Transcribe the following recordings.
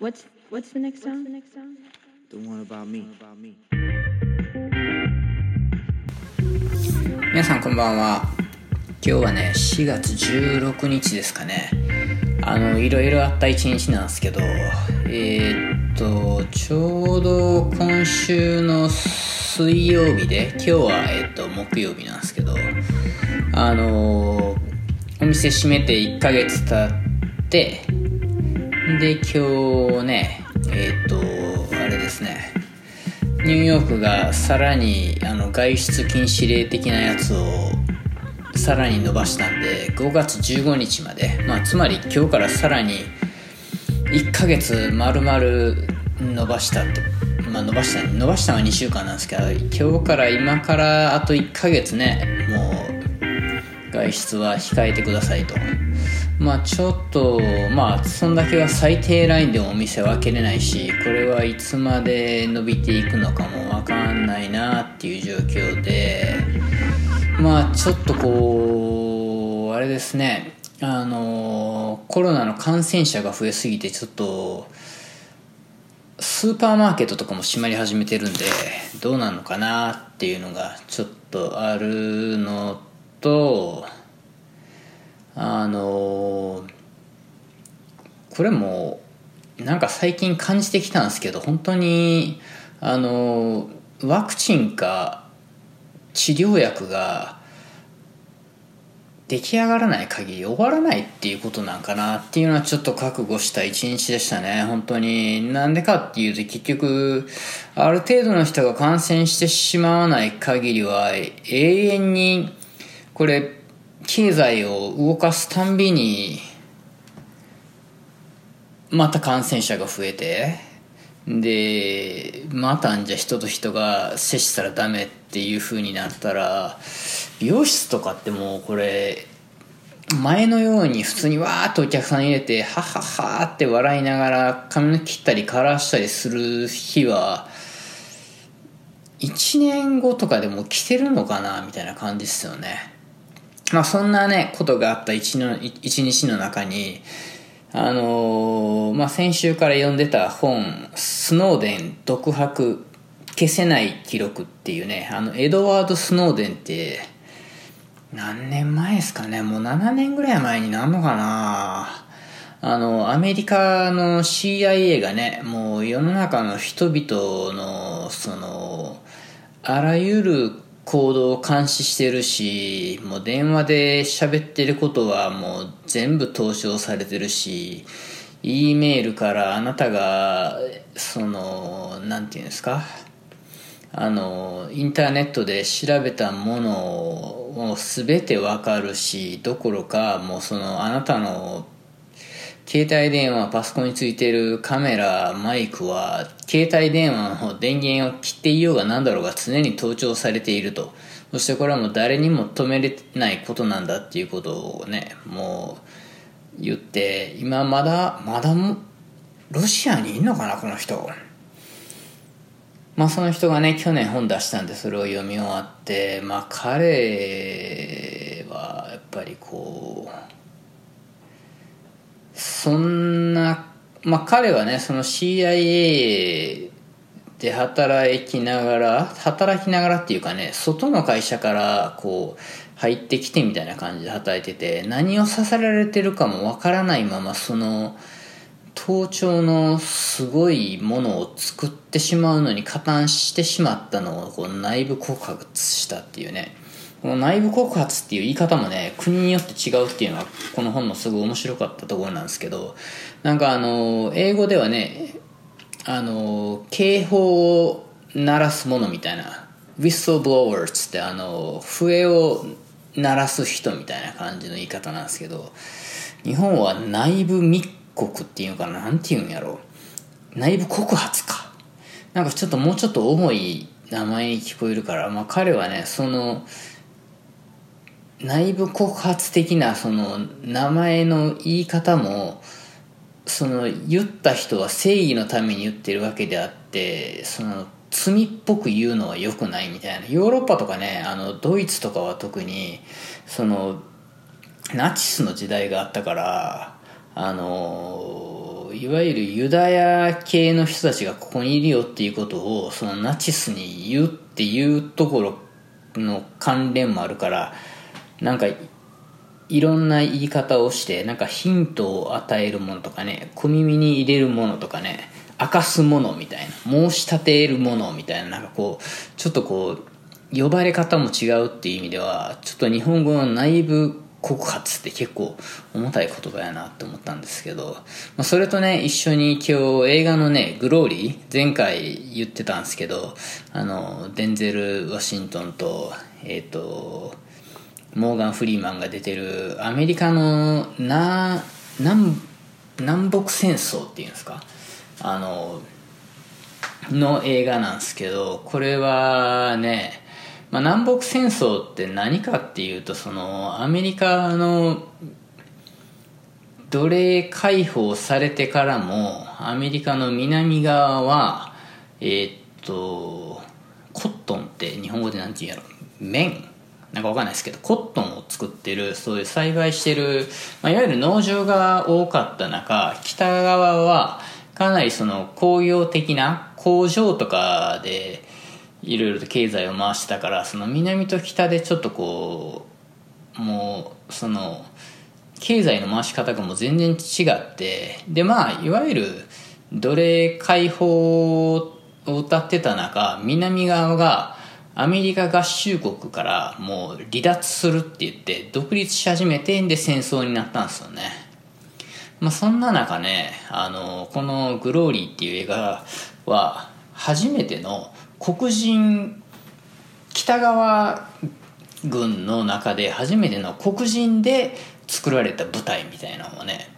What's what's the next song? The one about me. 皆さんこんばんは今日はね4月16日ですかねあのいろいろあった一日なんですけどえーっとちょうど今週の水曜日で今日は、えーっと木曜日なんですけどあのお店閉めて1ヶ月経ってで今日ねえーっとあれですね。ニューヨークがさらにあの外出禁止令的なやつをさらに伸ばしたんで5月15日まで、まあ、つまり今日からさらに1ヶ月丸々伸ばしたって、まあ、伸ばした伸ばしたのは2週間なんですけど今日から今からあと1ヶ月ねもう外出は控えてくださいと。まあちょっとまあそんだけは最低ラインでもお店は開けれないしこれはいつまで伸びていくのかもわかんないなっていう状況でまあちょっとこうあれですね。あのコロナの感染者が増えすぎてちょっとスーパーマーケットとかも閉まり始めてるんでどうなのかなっていうのがちょっとあるのとあのこれもなんか最近感じてきたんですけど本当にあのワクチンか治療薬が出来上がらない限り終わらないっていうことなんかなっていうのはちょっと覚悟した一日でしたね。本当に。なんでかっていうと結局ある程度の人が感染してしまわない限りは永遠にこれ経済を動かすたんびにまた感染者が増えてでまたんじゃ人と人が接したらダメっていう風になったら美容室とかってもうこれ前のように普通にわーっとお客さん入れてはははって笑いながら髪の切ったりカラーしたりする日は1年後とかでも来てるのかなみたいな感じですよね。まあそんなねことがあった一の一日の中にあのー、まあ、先週から読んでた本「スノーデン独白消せない記録」っていうねあのエドワード・スノーデンって何年前ですかねもう7年ぐらい前になんのかな。あのアメリカの CIA がねもう世の中の人々のそのあらゆる行動を監視してるしもう電話で喋ってることはもう全部投書されてるし E メールからあなたがそのなんていうんですか？あのインターネットで調べたものを全てわかるしどころかもうそのあなたの携帯電話パソコンについてるカメラマイクは携帯電話の電源を切っていようが何だろうが常に盗聴されていると。そしてこれはもう誰にも止めれないことなんだっていうことをねもう言って今まだまだロシアにいんのかなこの人。まあその人がね去年本出したんでそれを読み終わってまあ彼はやっぱりこうそんな、まあ彼はね、その CIA で働きながら、働きながらっていうかね、外の会社からこう入ってきてみたいな感じで働いてて、何をさせられてるかもわからないまま、その、盗聴のすごいものを作ってしまうのに加担してしまったのをこう内部告発したっていうね。この内部告発っていう言い方もね、国によって違うっていうのは、この本のすごい面白かったところなんですけど、なんかあの、英語ではね、あの、警報を鳴らすものみたいな、whistleblowers ってあの、笛を鳴らす人みたいな感じの言い方なんですけど、日本は内部密告っていうのかな、なんていうんやろう。内部告発か。なんかちょっともうちょっと重い名前に聞こえるから、まあ彼はね、その、内部告発的なその名前の言い方もその言った人は正義のために言ってるわけであってその罪っぽく言うのは良くないみたいな。ヨーロッパとかねあのドイツとかは特にそのナチスの時代があったからあのいわゆるユダヤ系の人たちがここにいるよっていうことをそのナチスに言うっていうところの関連もあるからなんかいろんな言い方をしてなんかヒントを与えるものとかね小耳に入れるものとかね明かすものみたいな申し立てるものみたいななんかこうちょっとこう呼ばれ方も違うっていう意味ではちょっと日本語の内部告発って結構重たい言葉やなって思ったんですけど、まあ、それとね一緒に今日映画のね「グローリー」前回言ってたんですけどあのデンゼル・ワシントンとえっ、ー、とモーガン・フリーマンが出てるアメリカのな南南北戦争っていうんですか？あのの映画なんですけどこれはね、まあ、南北戦争って何かっていうとそのアメリカの奴隷解放されてからもアメリカの南側はえー、っとコットンって日本語で何て言うんやろ？綿。なんかわかんないですけどコットンを作ってるそういう栽培してる、まあ、いわゆる農場が多かった中北側はかなりその工業的な工場とかでいろいろと経済を回してたからその南と北でちょっとこうもうその経済の回し方がもう全然違ってでまあいわゆる奴隷解放を歌ってた中南側がアメリカ合衆国からもう離脱するって言って独立し始めてんで戦争になったんですよね。まあ、そんな中ねあのこの「グローリー」っていう映画は初めての黒人北側軍の中で初めての黒人で作られた舞台みたいなのをね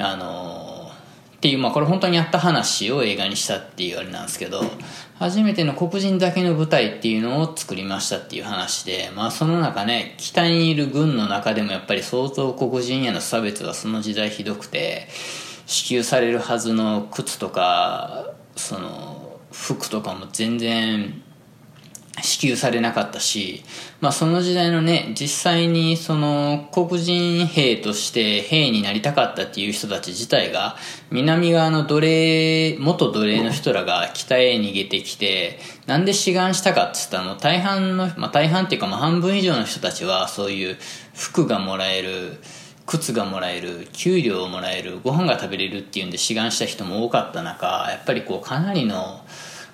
あのっていうまあこれ本当にあった話を映画にしたっていうあれなんですけど初めての黒人だけの部隊っていうのを作りましたっていう話で、まあその中ね、北にいる軍の中でもやっぱり相当黒人への差別はその時代ひどくて、支給されるはずの靴とか、その服とかも全然支給されなかったし、まあその時代のね、実際にその黒人兵として兵になりたかったっていう人たち自体が、南側の奴隷、元奴隷の人らが北へ逃げてきて、なんで志願したかって言ったらもう大半の、まあ大半っていうかまあ半分以上の人たちはそういう服がもらえる、靴がもらえる、給料をもらえる、ご飯が食べれるっていうんで志願した人も多かった中、やっぱりこうかなりの、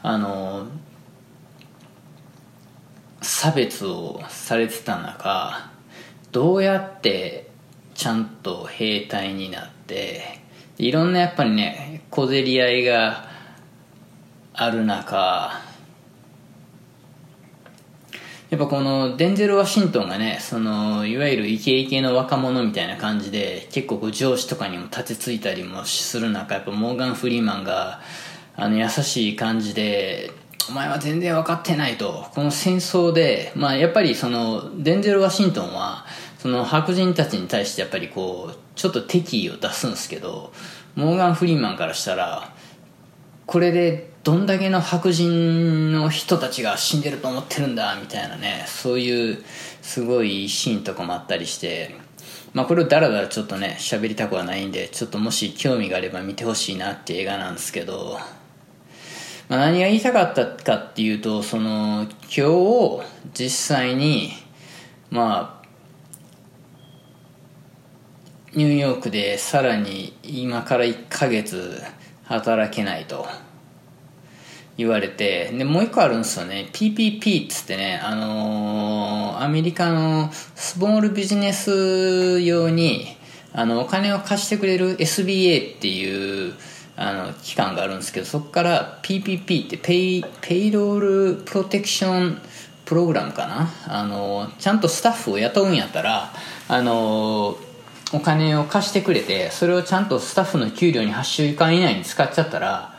あの、差別をされてた中どうやってちゃんと兵隊になっていろんなやっぱりね小競り合いがある中やっぱこのデンゼル・ワシントンがねそのいわゆるイケイケの若者みたいな感じで結構上司とかにも立てついたりもする中やっぱモーガン・フリーマンがあの優しい感じでお前は全然分かってないと。この戦争で、まあやっぱりその、デンゼル・ワシントンは、その白人たちに対してやっぱりこう、ちょっと敵意を出すんですけど、モーガン・フリーマンからしたら、これでどんだけの白人の人たちが死んでると思ってるんだ、みたいなね、そういうすごいシーンとかもあったりして、まあこれをダラダラちょっとね、喋りたくはないんで、ちょっともし興味があれば見てほしいなっていう映画なんですけど、まあ、何が言いたかったかっていうとその今日実際にまあニューヨークでさらに今から1ヶ月働けないと言われてでもう一個あるんですよね。PPP っつってねあのー、アメリカのスモールビジネス用にあのお金を貸してくれる SBA っていうあの期間があるんですけどそこから PPP って Pay Payroll Protection Program かな？あのちゃんとスタッフを雇うんやったらあのお金を貸してくれてそれをちゃんとスタッフの給料に8週間以内に使っちゃったら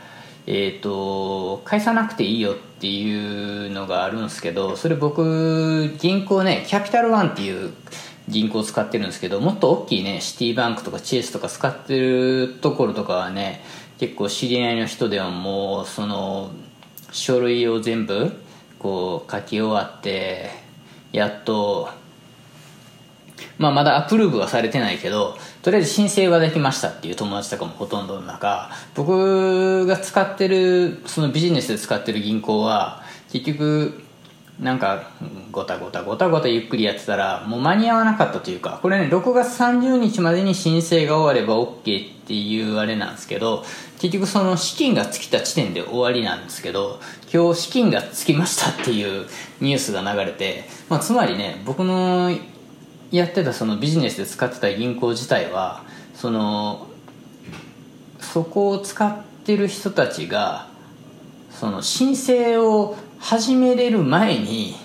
えっ、ー、と返さなくていいよっていうのがあるんですけどそれ僕銀行ね Capital One っていう銀行使ってるんですけどもっと大きいねシティバンクとかチェイスとか使ってるところとかはね結構知り合いの人ではもうその書類を全部こう書き終わってやっとまあ、まだアプローブはされてないけどとりあえず申請はできましたっていう友達とかもほとんどの中僕が使ってるそのビジネスで使ってる銀行は結局なんかごたごたごたごたゆっくりやってたらもう間に合わなかったというかこれね6月30日までに申請が終われば OK っていうあれなんですけど結局その資金が尽きた時点で終わりなんですけど今日資金が尽きましたっていうニュースが流れて、まあ、つまりね僕のやってたそのビジネスで使ってた銀行自体はそのそこを使ってる人たちがその申請を始めれる前に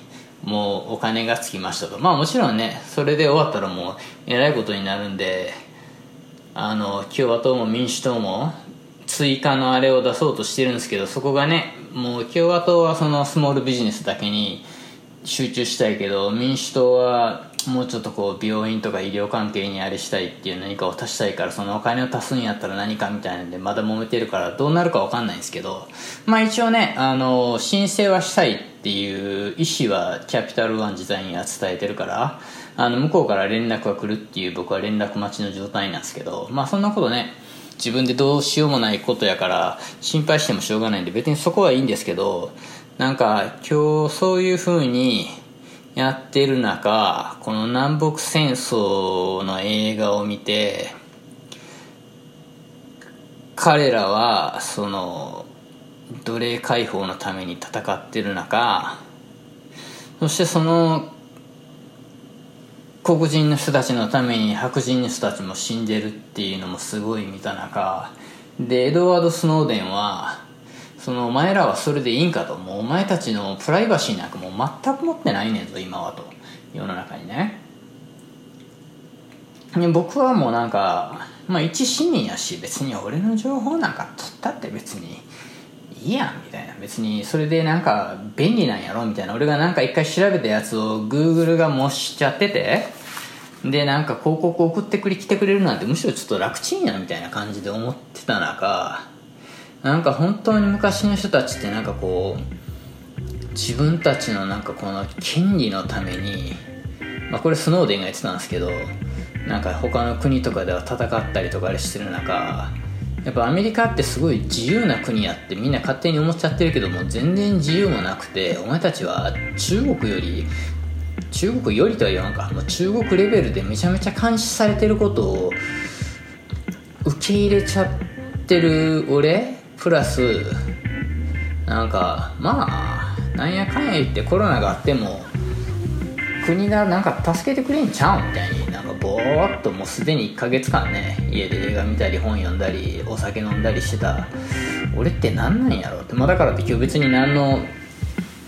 もうお金がつきましたと。まあもちろんねそれで終わったらもうえらいことになるんであの共和党も民主党も追加のあれを出そうとしてるんですけどそこがねもう共和党はそのスモールビジネスだけに集中したいけど民主党はもうちょっとこう病院とか医療関係にあれしたいっていう何かを足したいからそのお金を足すんやったら何かみたいなんでまだ揉めてるからどうなるか分かんないんですけどまあ一応ねあの申請はしたいっていう意思はキャピタルワン自体には伝えてるからあの向こうから連絡が来るっていう僕は連絡待ちの状態なんですけどまあそんなことね自分でどうしようもないことやから心配してもしょうがないんで別にそこはいいんですけどなんか今日そういう風にやってる中この南北戦争の映画を見て彼らはその奴隷解放のために戦ってる中そしてその黒人の人たちのために白人の人たちも死んでるっていうのもすごい見た中でエドワード・スノーデンはそのお前らはそれでいいんかと。もうお前たちのプライバシーなんかもう全く持ってないねんぞ今はと。世の中にね。僕はもうなんかまあ一市民やし別に俺の情報なんか取ったって別にいいやんみたいな。別にそれでなんか便利なんやろみたいな。俺がなんか一回調べたやつを Google が模しちゃっててでなんか広告送ってくれ来てくれるなんてむしろちょっと楽ちんやみたいな感じで思ってた中なんか本当に昔の人たちってなんかこう自分たちのなんかこの権利のためにまあこれスノーデンが言ってたんですけどなんか他の国とかでは戦ったりとかしてる中やっぱアメリカってすごい自由な国やってみんな勝手に思っちゃってるけども全然自由もなくてお前たちは中国より中国よりとは言わんか。もう中国レベルでめちゃめちゃ監視されてることを受け入れちゃってる俺プラスなんかまあなんやかんや言ってコロナがあっても国がなんか助けてくれんちゃうみたいになんかぼーっともうすでに1ヶ月間ね家で映画見たり本読んだりお酒飲んだりしてた。俺って何なんやろって。まあだからって今日別に何の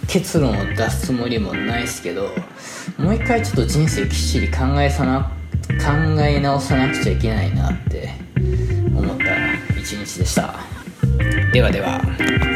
結論を出すつもりもないですけどもう一回ちょっと人生きっちり考えさな考え直さなくちゃいけないなって思った一日でした。ではでは。